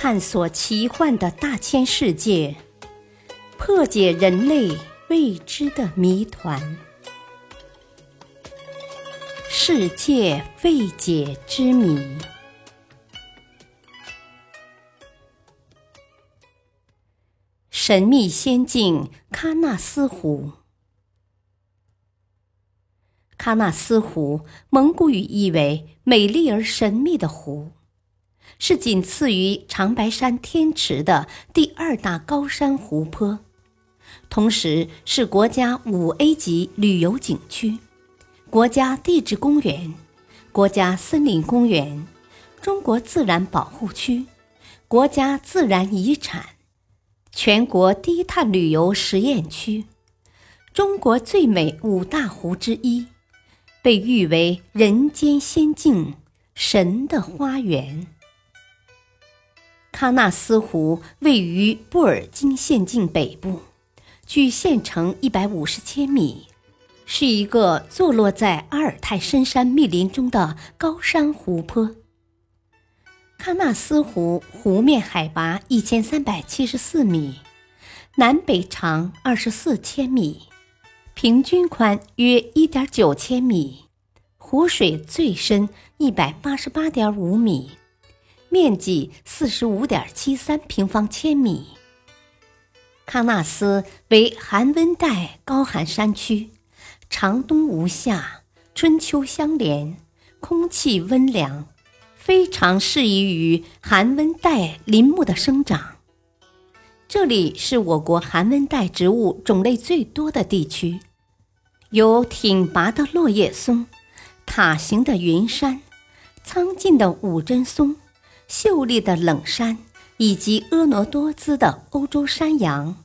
探索奇幻的大千世界，破解人类未知的谜团。世界未解之谜。神秘仙境喀纳斯湖。喀纳斯湖，蒙古语意为“美丽而神秘的湖”，是仅次于长白山天池的第二大高山湖泊，同时是国家五 A 级旅游景区、国家地质公园、国家森林公园、中国自然保护区、国家自然遗产。全国低碳旅游实验区，中国最美五大湖之一，被誉为人间仙境、神的花园。喀纳斯湖位于布尔津县境北部，距县城一百五十千米，是一个坐落在阿尔泰深山密林中的高山湖泊。喀纳斯湖湖面海拔一千三百七十四米，南北长二十四千米，平均宽约一点九千米，湖水最深一百八十八点五米，面积四十五点七三平方千米。喀纳斯为寒温带高寒山区，长冬无夏，春秋相连，空气温凉。非常适宜于寒温带林木的生长。这里是我国寒温带植物种类最多的地区，有挺拔的落叶松、塔形的云杉、苍劲的五针松、秀丽的冷杉，以及婀娜多姿的欧洲山羊、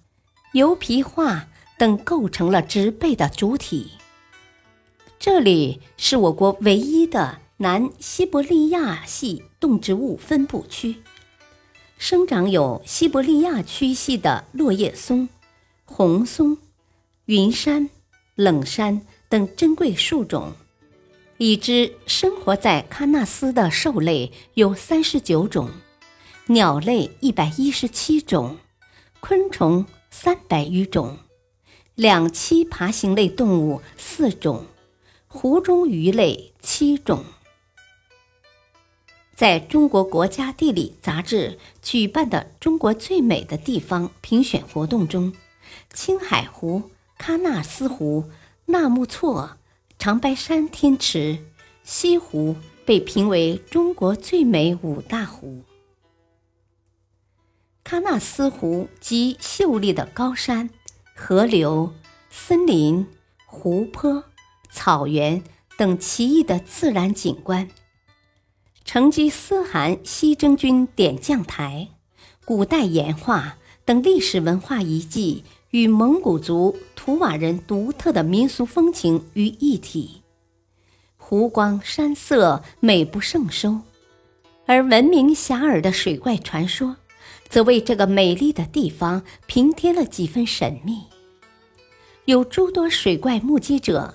油皮桦等构成了植被的主体。这里是我国唯一的。南西伯利亚系动植物分布区，生长有西伯利亚区系的落叶松、红松、云杉、冷杉等珍贵树种。已知生活在喀纳斯的兽类有三十九种，鸟类一百一十七种，昆虫三百余种，两栖爬行类动物四种，湖中鱼类七种。在中国国家地理杂志举办的“中国最美的地方”评选活动中，青海湖、喀纳斯湖、纳木错、长白山天池、西湖被评为中国最美五大湖。喀纳斯湖集秀丽的高山、河流、森林、湖泊、草原等奇异的自然景观。成吉思汗西征军点将台、古代岩画等历史文化遗迹与蒙古族图瓦人独特的民俗风情于一体，湖光山色美不胜收，而闻名遐迩的水怪传说，则为这个美丽的地方平添了几分神秘。有诸多水怪目击者，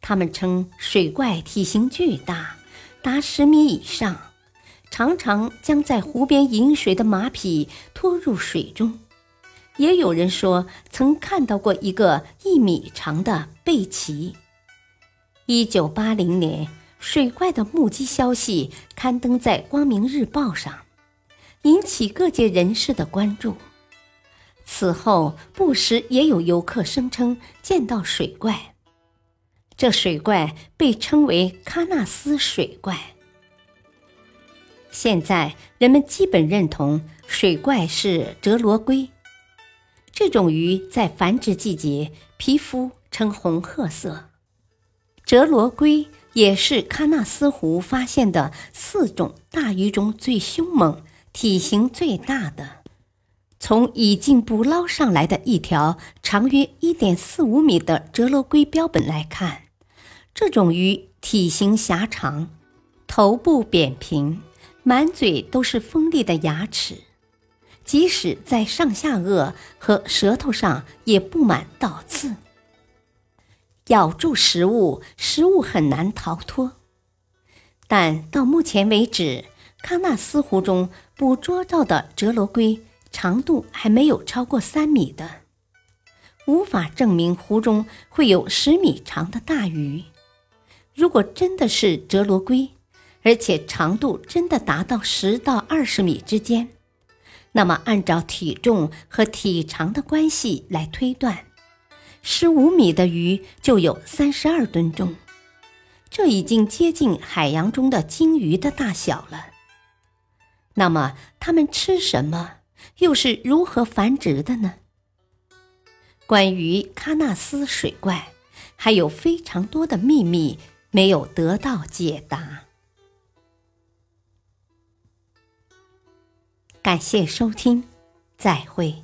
他们称水怪体型巨大。达十米以上，常常将在湖边饮水的马匹拖入水中。也有人说曾看到过一个一米长的贝奇。一九八零年，水怪的目击消息刊登在《光明日报》上，引起各界人士的关注。此后，不时也有游客声称见到水怪。这水怪被称为喀纳斯水怪。现在人们基本认同水怪是折罗龟。这种鱼在繁殖季节皮肤呈红褐色。折罗龟也是喀纳斯湖发现的四种大鱼中最凶猛、体型最大的。从已经捕捞上来的一条长约一点四五米的折罗龟标本来看。这种鱼体型狭长，头部扁平，满嘴都是锋利的牙齿，即使在上下颚和舌头上也布满倒刺，咬住食物，食物很难逃脱。但到目前为止，喀纳斯湖中捕捉到的折罗龟长度还没有超过三米的，无法证明湖中会有十米长的大鱼。如果真的是折罗龟，而且长度真的达到十到二十米之间，那么按照体重和体长的关系来推断，十五米的鱼就有三十二吨重，这已经接近海洋中的鲸鱼的大小了。那么它们吃什么，又是如何繁殖的呢？关于喀纳斯水怪，还有非常多的秘密。没有得到解答。感谢收听，再会。